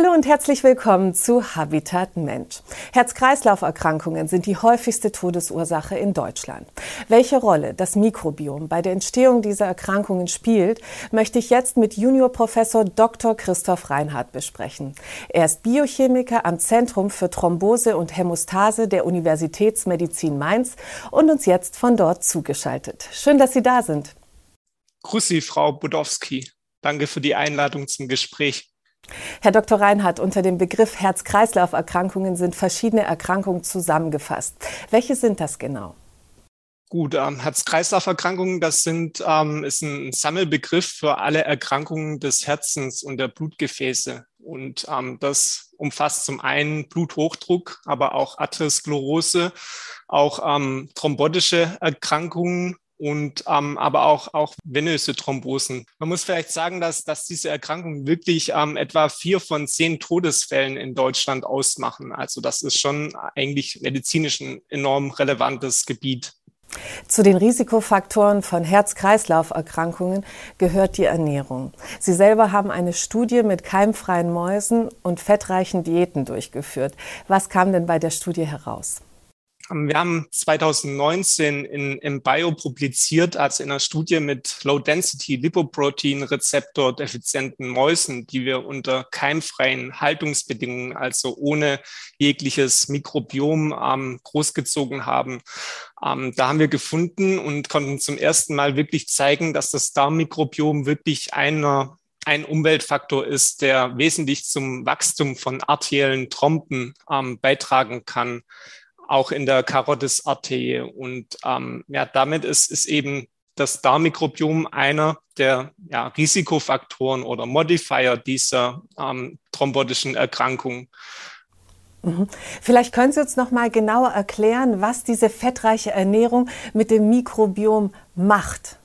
Hallo und herzlich willkommen zu Habitat Mensch. Herz-Kreislauf-Erkrankungen sind die häufigste Todesursache in Deutschland. Welche Rolle das Mikrobiom bei der Entstehung dieser Erkrankungen spielt, möchte ich jetzt mit Juniorprofessor Dr. Christoph Reinhardt besprechen. Er ist Biochemiker am Zentrum für Thrombose und Hämostase der Universitätsmedizin Mainz und uns jetzt von dort zugeschaltet. Schön, dass Sie da sind. Grüß Sie, Frau Budowski. Danke für die Einladung zum Gespräch. Herr Dr. Reinhardt, unter dem Begriff Herz-Kreislauf-Erkrankungen sind verschiedene Erkrankungen zusammengefasst. Welche sind das genau? Gut, ähm, Herz-Kreislauf-Erkrankungen, das sind, ähm, ist ein Sammelbegriff für alle Erkrankungen des Herzens und der Blutgefäße. Und ähm, das umfasst zum einen Bluthochdruck, aber auch Atherosklerose, auch ähm, thrombotische Erkrankungen und ähm, aber auch, auch venöse Thrombosen. Man muss vielleicht sagen, dass, dass diese Erkrankungen wirklich ähm, etwa vier von zehn Todesfällen in Deutschland ausmachen. Also das ist schon eigentlich medizinisch ein enorm relevantes Gebiet. Zu den Risikofaktoren von Herz-Kreislauf-Erkrankungen gehört die Ernährung. Sie selber haben eine Studie mit keimfreien Mäusen und fettreichen Diäten durchgeführt. Was kam denn bei der Studie heraus? Wir haben 2019 in, im Bio publiziert, also in einer Studie mit Low-Density Lipoprotein-Rezeptor defizienten Mäusen, die wir unter keimfreien Haltungsbedingungen, also ohne jegliches Mikrobiom ähm, großgezogen haben. Ähm, da haben wir gefunden und konnten zum ersten Mal wirklich zeigen, dass das Darmmikrobiom wirklich einer ein Umweltfaktor ist, der wesentlich zum Wachstum von arteriellen Trompen ähm, beitragen kann auch in der Karotisarterie. Und ähm, ja, damit ist, ist eben das Darmmikrobiom einer der ja, Risikofaktoren oder Modifier dieser ähm, thrombotischen Erkrankung. Mhm. Vielleicht können Sie uns noch mal genauer erklären, was diese fettreiche Ernährung mit dem Mikrobiom macht.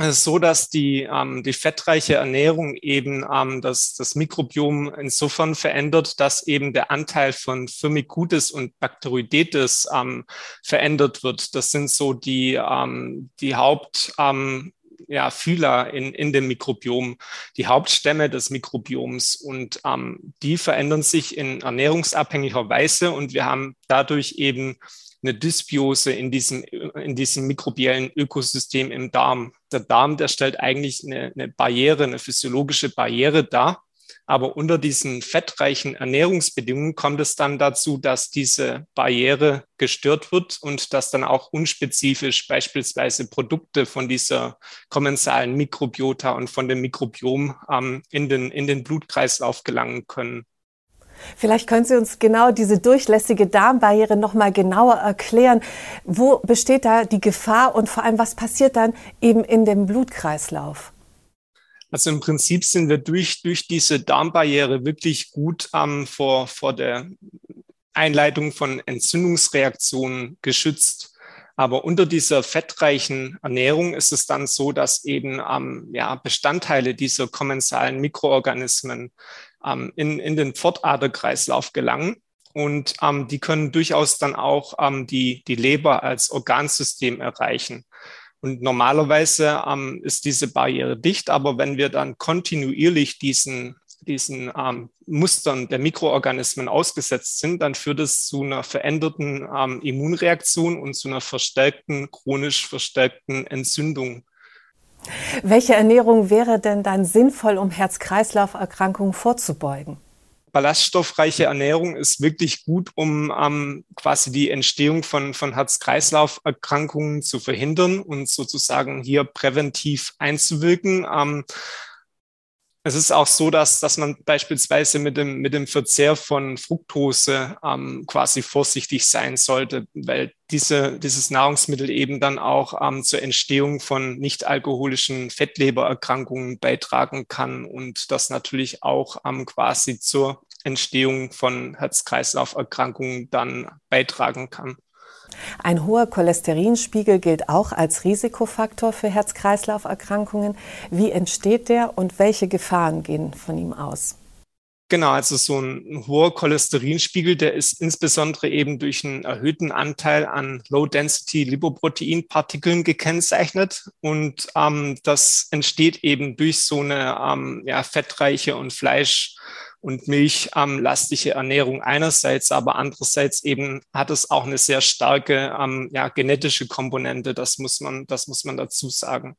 Es ist so, dass die, ähm, die fettreiche Ernährung eben ähm, das, das Mikrobiom insofern verändert, dass eben der Anteil von Firmicutes und Bacteroidetes ähm, verändert wird. Das sind so die, ähm, die Haupt, ähm, ja, Phyla in, in dem Mikrobiom, die Hauptstämme des Mikrobioms. Und ähm, die verändern sich in ernährungsabhängiger Weise und wir haben dadurch eben eine Dysbiose in diesem, in diesem mikrobiellen Ökosystem im Darm. Der Darm, der stellt eigentlich eine, eine Barriere, eine physiologische Barriere dar. Aber unter diesen fettreichen Ernährungsbedingungen kommt es dann dazu, dass diese Barriere gestört wird und dass dann auch unspezifisch beispielsweise Produkte von dieser kommensalen Mikrobiota und von dem Mikrobiom ähm, in, den, in den Blutkreislauf gelangen können. Vielleicht können Sie uns genau diese durchlässige Darmbarriere noch mal genauer erklären. Wo besteht da die Gefahr und vor allem was passiert dann eben in dem Blutkreislauf? Also im Prinzip sind wir durch, durch diese Darmbarriere wirklich gut ähm, vor, vor der Einleitung von Entzündungsreaktionen geschützt. Aber unter dieser fettreichen Ernährung ist es dann so, dass eben ähm, ja, Bestandteile dieser kommensalen Mikroorganismen ähm, in, in den Pfortaderkreislauf gelangen. Und ähm, die können durchaus dann auch ähm, die, die Leber als Organsystem erreichen. Und normalerweise ähm, ist diese Barriere dicht, aber wenn wir dann kontinuierlich diesen, diesen ähm, Mustern der Mikroorganismen ausgesetzt sind, dann führt es zu einer veränderten ähm, Immunreaktion und zu einer verstärkten, chronisch verstärkten Entzündung welche Ernährung wäre denn dann sinnvoll, um Herz-Kreislauf-Erkrankungen vorzubeugen? Ballaststoffreiche Ernährung ist wirklich gut, um ähm, quasi die Entstehung von, von Herz-Kreislauf-Erkrankungen zu verhindern und sozusagen hier präventiv einzuwirken. Ähm, es ist auch so, dass, dass man beispielsweise mit dem, mit dem Verzehr von Fructose ähm, quasi vorsichtig sein sollte, weil diese, dieses Nahrungsmittel eben dann auch ähm, zur Entstehung von nicht-alkoholischen Fettlebererkrankungen beitragen kann und das natürlich auch ähm, quasi zur Entstehung von Herz-Kreislauf-Erkrankungen dann beitragen kann. Ein hoher Cholesterinspiegel gilt auch als Risikofaktor für Herz-Kreislauf-Erkrankungen. Wie entsteht der und welche Gefahren gehen von ihm aus? Genau, also so ein hoher Cholesterinspiegel, der ist insbesondere eben durch einen erhöhten Anteil an Low-Density-Lipoproteinpartikeln gekennzeichnet. Und ähm, das entsteht eben durch so eine ähm, ja, fettreiche und Fleisch und milchlastige Ernährung einerseits, aber andererseits eben hat es auch eine sehr starke ähm, ja, genetische Komponente. Das muss man, das muss man dazu sagen.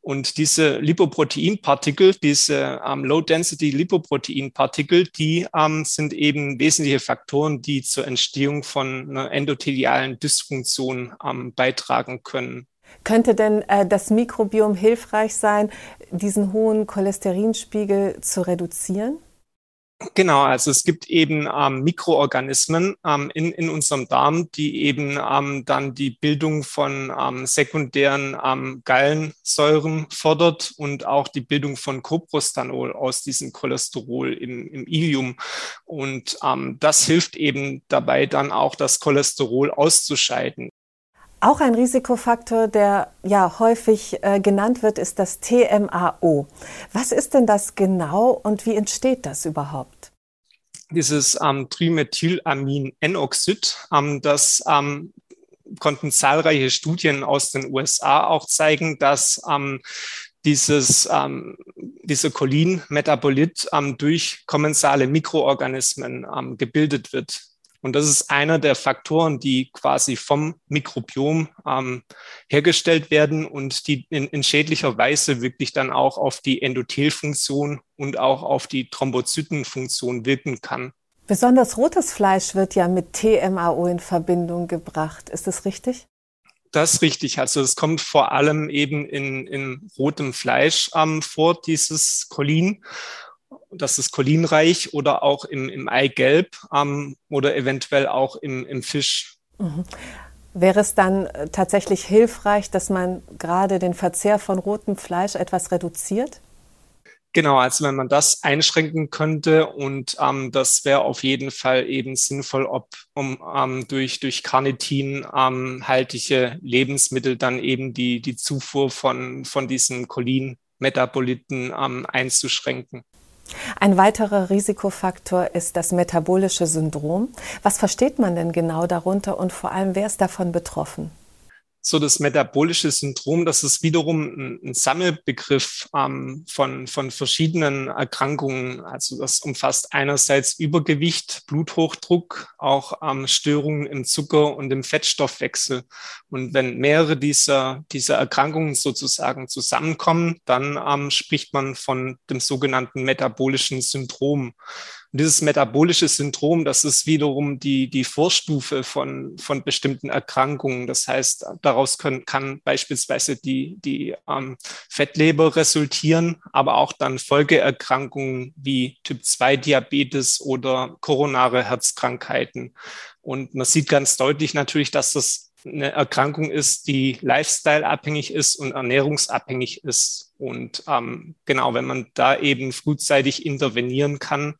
Und diese Lipoproteinpartikel, diese ähm, Low-Density-Lipoproteinpartikel, die ähm, sind eben wesentliche Faktoren, die zur Entstehung von einer endothelialen Dysfunktion ähm, beitragen können. Könnte denn äh, das Mikrobiom hilfreich sein, diesen hohen Cholesterinspiegel zu reduzieren? Genau, also es gibt eben ähm, Mikroorganismen ähm, in, in unserem Darm, die eben ähm, dann die Bildung von ähm, sekundären ähm, Gallensäuren fördert und auch die Bildung von Coprostanol aus diesem Cholesterol im, im Ilium. Und ähm, das hilft eben dabei, dann auch das Cholesterol auszuscheiden. Auch ein Risikofaktor, der ja häufig äh, genannt wird, ist das TMAO. Was ist denn das genau und wie entsteht das überhaupt? Dieses ähm, Trimethylamin-N-Oxid, ähm, das ähm, konnten zahlreiche Studien aus den USA auch zeigen, dass ähm, dieses, ähm, dieser Cholin-Metabolit ähm, durch kommensale Mikroorganismen ähm, gebildet wird. Und das ist einer der Faktoren, die quasi vom Mikrobiom ähm, hergestellt werden und die in, in schädlicher Weise wirklich dann auch auf die Endothelfunktion und auch auf die Thrombozytenfunktion wirken kann. Besonders rotes Fleisch wird ja mit TMAO in Verbindung gebracht. Ist das richtig? Das ist richtig. Also es kommt vor allem eben in, in rotem Fleisch ähm, vor, dieses Cholin das ist cholinreich oder auch im, im Eigelb ähm, oder eventuell auch im, im Fisch. Mhm. Wäre es dann äh, tatsächlich hilfreich, dass man gerade den Verzehr von rotem Fleisch etwas reduziert? Genau, also wenn man das einschränken könnte und ähm, das wäre auf jeden Fall eben sinnvoll, ob um ähm, durch durch Carnitin ähm, haltige Lebensmittel dann eben die die Zufuhr von von diesen Cholin-Metaboliten ähm, einzuschränken. Ein weiterer Risikofaktor ist das metabolische Syndrom. Was versteht man denn genau darunter und vor allem, wer ist davon betroffen? So das metabolische Syndrom, das ist wiederum ein, ein Sammelbegriff ähm, von, von verschiedenen Erkrankungen. Also das umfasst einerseits Übergewicht, Bluthochdruck, auch ähm, Störungen im Zucker- und im Fettstoffwechsel. Und wenn mehrere dieser, dieser Erkrankungen sozusagen zusammenkommen, dann ähm, spricht man von dem sogenannten metabolischen Syndrom. Und dieses metabolische Syndrom, das ist wiederum die, die Vorstufe von, von bestimmten Erkrankungen. Das heißt, daraus können, kann beispielsweise die, die ähm, Fettleber resultieren, aber auch dann Folgeerkrankungen wie Typ-2-Diabetes oder koronare Herzkrankheiten. Und man sieht ganz deutlich natürlich, dass das eine Erkrankung ist, die lifestyle-abhängig ist und ernährungsabhängig ist. Und ähm, genau, wenn man da eben frühzeitig intervenieren kann,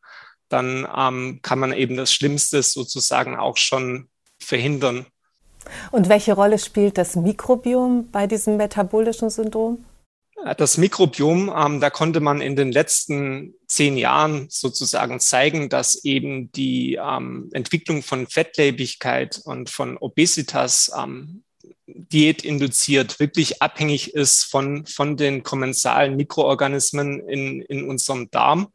dann ähm, kann man eben das Schlimmste sozusagen auch schon verhindern. Und welche Rolle spielt das Mikrobiom bei diesem metabolischen Syndrom? Das Mikrobiom, ähm, da konnte man in den letzten zehn Jahren sozusagen zeigen, dass eben die ähm, Entwicklung von Fettlebigkeit und von Obesitas ähm, Diät induziert wirklich abhängig ist von, von den kommensalen Mikroorganismen in, in unserem Darm.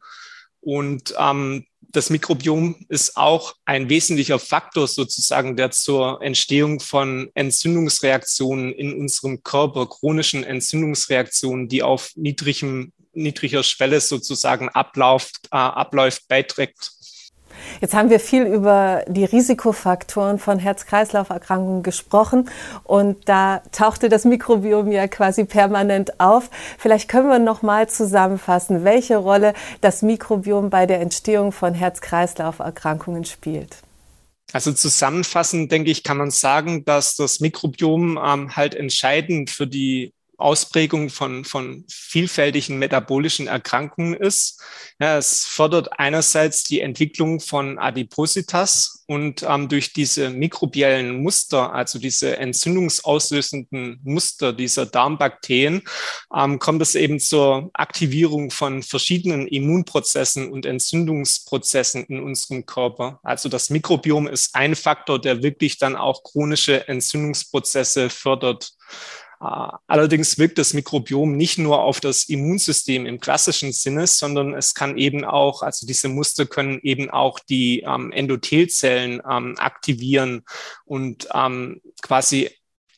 Und ähm, das Mikrobiom ist auch ein wesentlicher Faktor sozusagen, der zur Entstehung von Entzündungsreaktionen in unserem Körper, chronischen Entzündungsreaktionen, die auf niedrigem, niedriger Schwelle sozusagen abläuft, äh, abläuft, beiträgt. Jetzt haben wir viel über die Risikofaktoren von Herz-Kreislauf-Erkrankungen gesprochen und da tauchte das Mikrobiom ja quasi permanent auf. Vielleicht können wir noch mal zusammenfassen, welche Rolle das Mikrobiom bei der Entstehung von Herz-Kreislauf-Erkrankungen spielt. Also zusammenfassend, denke ich, kann man sagen, dass das Mikrobiom ähm, halt entscheidend für die Ausprägung von, von vielfältigen metabolischen Erkrankungen ist. Ja, es fördert einerseits die Entwicklung von Adipositas und ähm, durch diese mikrobiellen Muster, also diese entzündungsauslösenden Muster dieser Darmbakterien, ähm, kommt es eben zur Aktivierung von verschiedenen Immunprozessen und Entzündungsprozessen in unserem Körper. Also das Mikrobiom ist ein Faktor, der wirklich dann auch chronische Entzündungsprozesse fördert. Allerdings wirkt das Mikrobiom nicht nur auf das Immunsystem im klassischen Sinne, sondern es kann eben auch, also diese Muster können eben auch die ähm, Endothelzellen ähm, aktivieren und ähm, quasi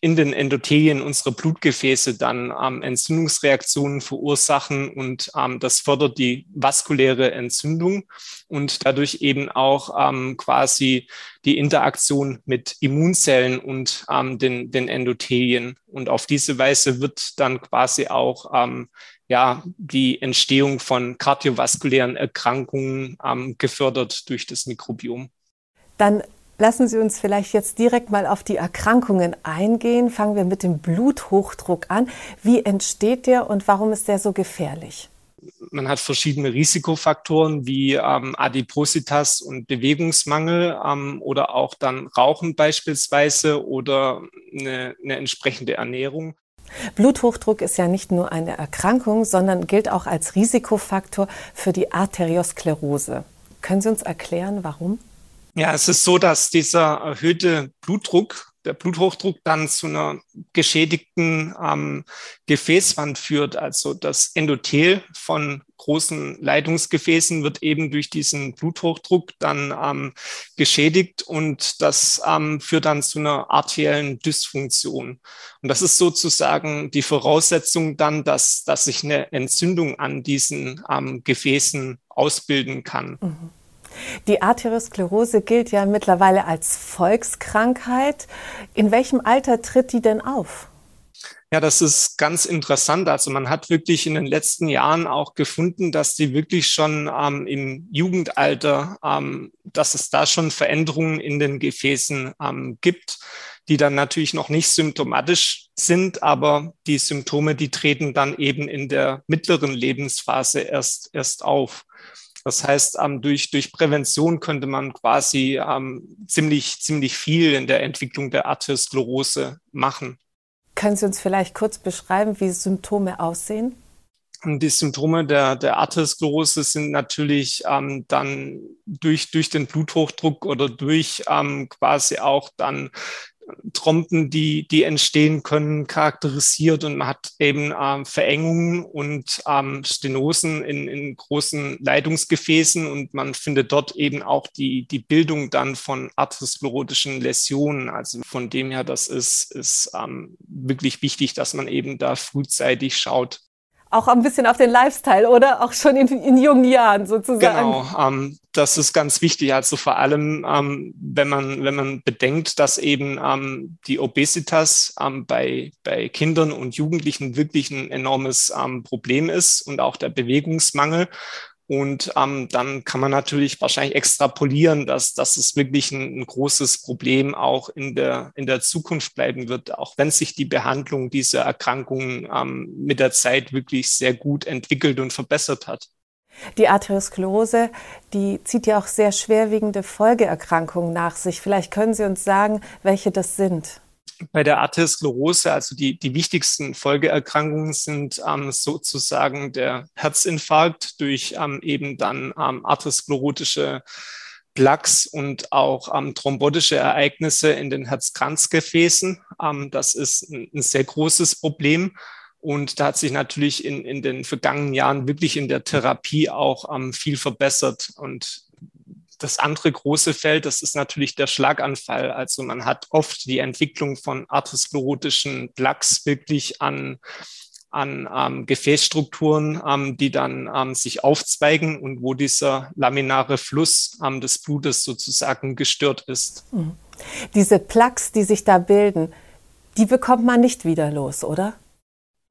in den Endothelien unserer Blutgefäße dann ähm, Entzündungsreaktionen verursachen und ähm, das fördert die vaskuläre Entzündung und dadurch eben auch ähm, quasi die Interaktion mit Immunzellen und ähm, den, den Endothelien. Und auf diese Weise wird dann quasi auch ähm, ja, die Entstehung von kardiovaskulären Erkrankungen ähm, gefördert durch das Mikrobiom. Dann Lassen Sie uns vielleicht jetzt direkt mal auf die Erkrankungen eingehen. Fangen wir mit dem Bluthochdruck an. Wie entsteht der und warum ist der so gefährlich? Man hat verschiedene Risikofaktoren wie ähm, Adipositas und Bewegungsmangel ähm, oder auch dann Rauchen beispielsweise oder eine, eine entsprechende Ernährung. Bluthochdruck ist ja nicht nur eine Erkrankung, sondern gilt auch als Risikofaktor für die Arteriosklerose. Können Sie uns erklären, warum? Ja, es ist so, dass dieser erhöhte Blutdruck, der Bluthochdruck dann zu einer geschädigten ähm, Gefäßwand führt. Also das Endothel von großen Leitungsgefäßen wird eben durch diesen Bluthochdruck dann ähm, geschädigt und das ähm, führt dann zu einer arteriellen Dysfunktion. Und das ist sozusagen die Voraussetzung dann, dass, dass sich eine Entzündung an diesen ähm, Gefäßen ausbilden kann. Mhm. Die Arteriosklerose gilt ja mittlerweile als Volkskrankheit. In welchem Alter tritt die denn auf? Ja, das ist ganz interessant. Also man hat wirklich in den letzten Jahren auch gefunden, dass die wirklich schon ähm, im Jugendalter, ähm, dass es da schon Veränderungen in den Gefäßen ähm, gibt, die dann natürlich noch nicht symptomatisch sind, aber die Symptome, die treten dann eben in der mittleren Lebensphase erst, erst auf. Das heißt, ähm, durch, durch Prävention könnte man quasi ähm, ziemlich, ziemlich viel in der Entwicklung der Arteriosklerose machen. Können Sie uns vielleicht kurz beschreiben, wie Symptome aussehen? Die Symptome der, der Arteriosklerose sind natürlich ähm, dann durch, durch den Bluthochdruck oder durch ähm, quasi auch dann Trompen, die, die entstehen können, charakterisiert und man hat eben ähm, Verengungen und ähm, Stenosen in, in großen Leitungsgefäßen und man findet dort eben auch die, die Bildung dann von arteriosklerotischen Läsionen. Also von dem her, das ist, ist ähm, wirklich wichtig, dass man eben da frühzeitig schaut auch ein bisschen auf den Lifestyle, oder? Auch schon in, in jungen Jahren sozusagen. Genau, ähm, das ist ganz wichtig. Also vor allem, ähm, wenn man wenn man bedenkt, dass eben ähm, die Obesitas ähm, bei bei Kindern und Jugendlichen wirklich ein enormes ähm, Problem ist und auch der Bewegungsmangel. Und ähm, dann kann man natürlich wahrscheinlich extrapolieren, dass, dass es wirklich ein, ein, großes Problem auch in der, in der Zukunft bleiben wird, auch wenn sich die Behandlung dieser Erkrankungen ähm, mit der Zeit wirklich sehr gut entwickelt und verbessert hat. Die Arteriosklerose, die zieht ja auch sehr schwerwiegende Folgeerkrankungen nach sich. Vielleicht können Sie uns sagen, welche das sind bei der Arteriosklerose, also die, die wichtigsten Folgeerkrankungen sind ähm, sozusagen der Herzinfarkt durch ähm, eben dann ähm, arteriosklerotische Plaques und auch ähm, thrombotische Ereignisse in den Herzkranzgefäßen. Ähm, das ist ein, ein, sehr großes Problem. Und da hat sich natürlich in, in den vergangenen Jahren wirklich in der Therapie auch ähm, viel verbessert. Und das andere große Feld, das ist natürlich der Schlaganfall. Also man hat oft die Entwicklung von arteriosklerotischen Plaques wirklich an an ähm, Gefäßstrukturen, ähm, die dann ähm, sich aufzweigen und wo dieser laminare Fluss ähm, des Blutes sozusagen gestört ist. Mhm. Diese Plaques, die sich da bilden, die bekommt man nicht wieder los, oder?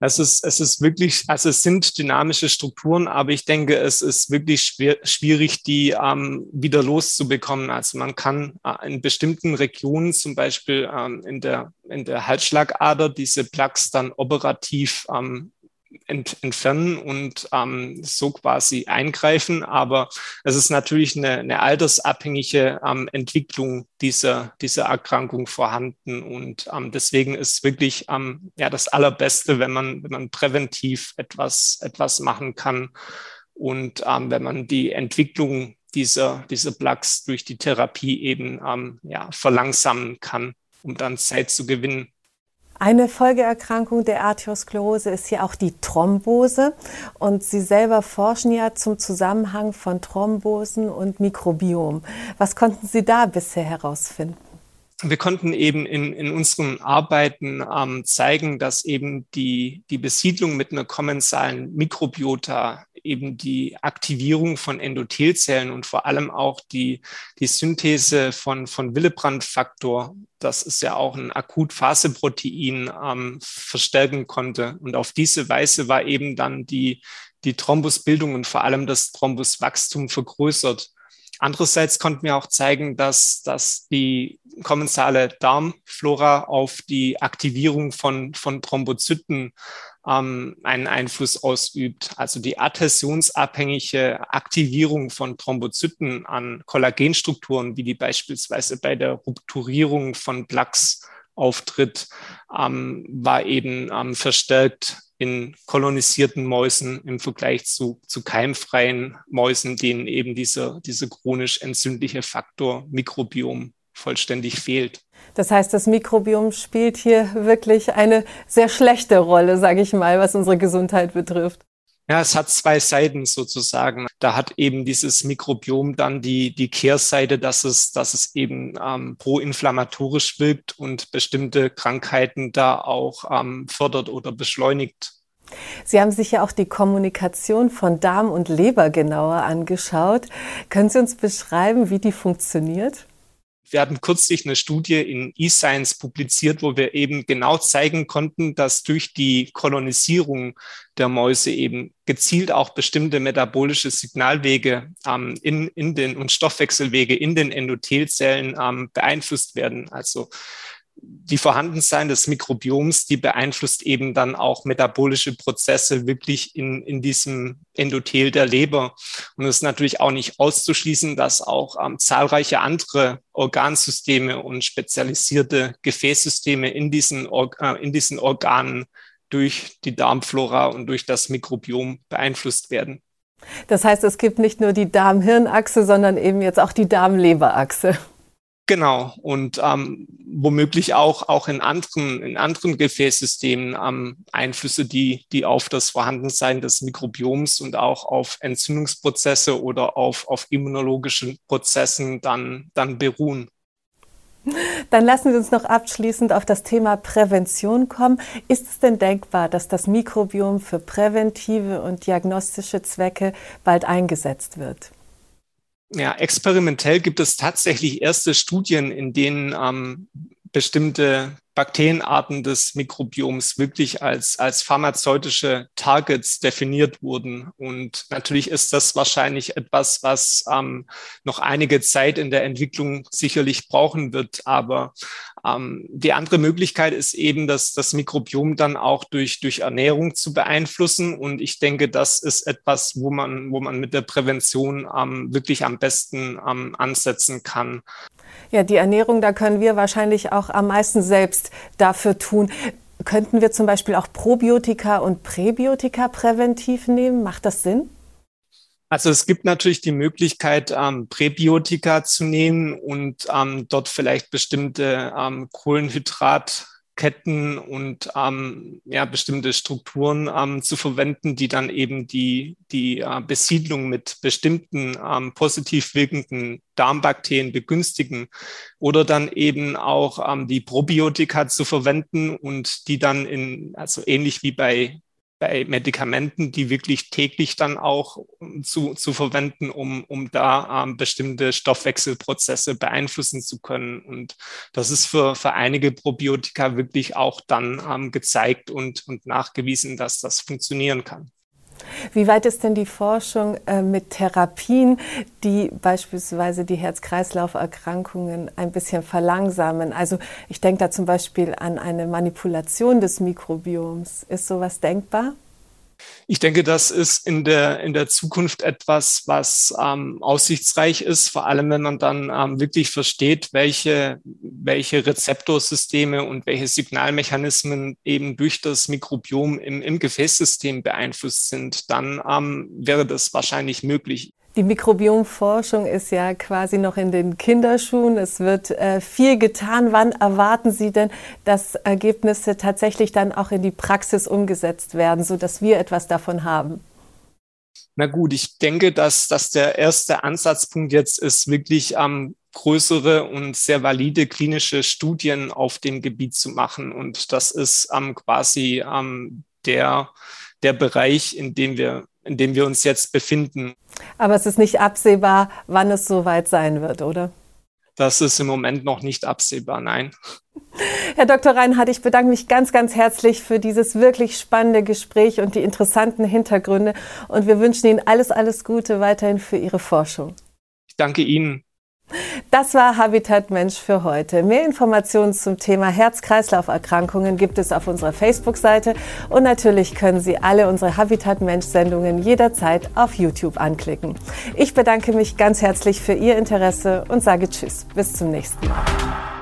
Es ist, es ist wirklich, also es sind dynamische Strukturen, aber ich denke, es ist wirklich schwer, schwierig, die ähm, wieder loszubekommen. Also man kann äh, in bestimmten Regionen, zum Beispiel ähm, in der, in der Halsschlagader, diese Plaques dann operativ ähm, ent, entfernen und ähm, so quasi eingreifen. Aber es ist natürlich eine, eine altersabhängige ähm, Entwicklung dieser, dieser Erkrankung vorhanden. Und ähm, deswegen ist wirklich ähm, ja, das Allerbeste, wenn man, wenn man präventiv etwas, etwas machen kann und ähm, wenn man die Entwicklung dieser, dieser Plaques durch die Therapie eben ähm, ja, verlangsamen kann, um dann Zeit zu gewinnen. Eine Folgeerkrankung der Arteriosklerose ist hier auch die Thrombose. Und Sie selber forschen ja zum Zusammenhang von Thrombosen und Mikrobiom. Was konnten Sie da bisher herausfinden? Wir konnten eben in, in unseren Arbeiten ähm, zeigen, dass eben die, die Besiedlung mit einer kommensalen Mikrobiota eben die Aktivierung von Endothelzellen und vor allem auch die, die Synthese von, von Willebrand-Faktor, das ist ja auch ein Akutphaseprotein, ähm, verstärken konnte. Und auf diese Weise war eben dann die, die Thrombusbildung und vor allem das Thrombuswachstum vergrößert. Andererseits konnten wir auch zeigen, dass, dass die kommensale Darmflora auf die Aktivierung von, von Thrombozyten ähm, einen Einfluss ausübt. Also die adhäsionsabhängige Aktivierung von Thrombozyten an Kollagenstrukturen, wie die beispielsweise bei der Rupturierung von Plaques auftritt, ähm, war eben ähm, verstärkt in kolonisierten Mäusen im Vergleich zu, zu keimfreien Mäusen, denen eben dieser, dieser chronisch entzündliche Faktor Mikrobiom vollständig fehlt. Das heißt, das Mikrobiom spielt hier wirklich eine sehr schlechte Rolle, sage ich mal, was unsere Gesundheit betrifft. Ja, es hat zwei Seiten sozusagen. Da hat eben dieses Mikrobiom dann die, die Kehrseite, dass es, dass es eben ähm, proinflammatorisch wirkt und bestimmte Krankheiten da auch ähm, fördert oder beschleunigt. Sie haben sich ja auch die Kommunikation von Darm und Leber genauer angeschaut. Können Sie uns beschreiben, wie die funktioniert? Wir hatten kürzlich eine Studie in eScience publiziert, wo wir eben genau zeigen konnten, dass durch die Kolonisierung der Mäuse eben gezielt auch bestimmte metabolische Signalwege ähm, in, in den und Stoffwechselwege in den Endothelzellen ähm, beeinflusst werden. Also die Vorhandensein des Mikrobioms, die beeinflusst eben dann auch metabolische Prozesse wirklich in, in diesem Endothel der Leber. Und es ist natürlich auch nicht auszuschließen, dass auch ähm, zahlreiche andere Organsysteme und spezialisierte Gefäßsysteme in diesen, Or äh, in diesen Organen durch die Darmflora und durch das Mikrobiom beeinflusst werden. Das heißt, es gibt nicht nur die Darm-Hirn-Achse, sondern eben jetzt auch die Darm-Leber-Achse. Genau. Und ähm, womöglich auch, auch in anderen, in anderen Gefäßsystemen ähm, Einflüsse, die, die auf das Vorhandensein des Mikrobioms und auch auf Entzündungsprozesse oder auf, auf immunologischen Prozessen dann, dann beruhen. Dann lassen Sie uns noch abschließend auf das Thema Prävention kommen. Ist es denn denkbar, dass das Mikrobiom für präventive und diagnostische Zwecke bald eingesetzt wird? Ja, experimentell gibt es tatsächlich erste Studien, in denen ähm, bestimmte Bakterienarten des Mikrobioms wirklich als, als pharmazeutische Targets definiert wurden. Und natürlich ist das wahrscheinlich etwas, was ähm, noch einige Zeit in der Entwicklung sicherlich brauchen wird. Aber ähm, die andere Möglichkeit ist eben, dass das Mikrobiom dann auch durch, durch Ernährung zu beeinflussen. Und ich denke, das ist etwas, wo man, wo man mit der Prävention ähm, wirklich am besten ähm, ansetzen kann. Ja, die Ernährung, da können wir wahrscheinlich auch am meisten selbst dafür tun. Könnten wir zum Beispiel auch Probiotika und Präbiotika präventiv nehmen? Macht das Sinn? Also es gibt natürlich die Möglichkeit, ähm, Präbiotika zu nehmen und ähm, dort vielleicht bestimmte ähm, Kohlenhydrat Ketten und ähm, ja, bestimmte Strukturen ähm, zu verwenden, die dann eben die, die äh, Besiedlung mit bestimmten ähm, positiv wirkenden Darmbakterien begünstigen oder dann eben auch ähm, die Probiotika zu verwenden und die dann in, also ähnlich wie bei bei Medikamenten, die wirklich täglich dann auch zu, zu verwenden, um, um da ähm, bestimmte Stoffwechselprozesse beeinflussen zu können. Und das ist für, für einige Probiotika wirklich auch dann ähm, gezeigt und, und nachgewiesen, dass das funktionieren kann. Wie weit ist denn die Forschung äh, mit Therapien, die beispielsweise die Herz-Kreislauf-Erkrankungen ein bisschen verlangsamen? Also ich denke da zum Beispiel an eine Manipulation des Mikrobioms. Ist sowas denkbar? Ich denke, das ist in der, in der Zukunft etwas, was ähm, aussichtsreich ist, vor allem wenn man dann ähm, wirklich versteht, welche, welche Rezeptorsysteme und welche Signalmechanismen eben durch das Mikrobiom im, im Gefäßsystem beeinflusst sind, dann ähm, wäre das wahrscheinlich möglich. Die Mikrobiomforschung ist ja quasi noch in den Kinderschuhen. Es wird äh, viel getan. Wann erwarten Sie denn, dass Ergebnisse tatsächlich dann auch in die Praxis umgesetzt werden, sodass wir etwas davon haben? Na gut, ich denke, dass, dass der erste Ansatzpunkt jetzt ist, wirklich ähm, größere und sehr valide klinische Studien auf dem Gebiet zu machen. Und das ist ähm, quasi ähm, der, der Bereich, in dem wir in dem wir uns jetzt befinden. Aber es ist nicht absehbar, wann es soweit sein wird, oder? Das ist im Moment noch nicht absehbar, nein. Herr Dr. Reinhardt, ich bedanke mich ganz, ganz herzlich für dieses wirklich spannende Gespräch und die interessanten Hintergründe. Und wir wünschen Ihnen alles, alles Gute weiterhin für Ihre Forschung. Ich danke Ihnen. Das war Habitat Mensch für heute. Mehr Informationen zum Thema Herz-Kreislauf-Erkrankungen gibt es auf unserer Facebook-Seite und natürlich können Sie alle unsere Habitat Mensch-Sendungen jederzeit auf YouTube anklicken. Ich bedanke mich ganz herzlich für Ihr Interesse und sage Tschüss. Bis zum nächsten Mal.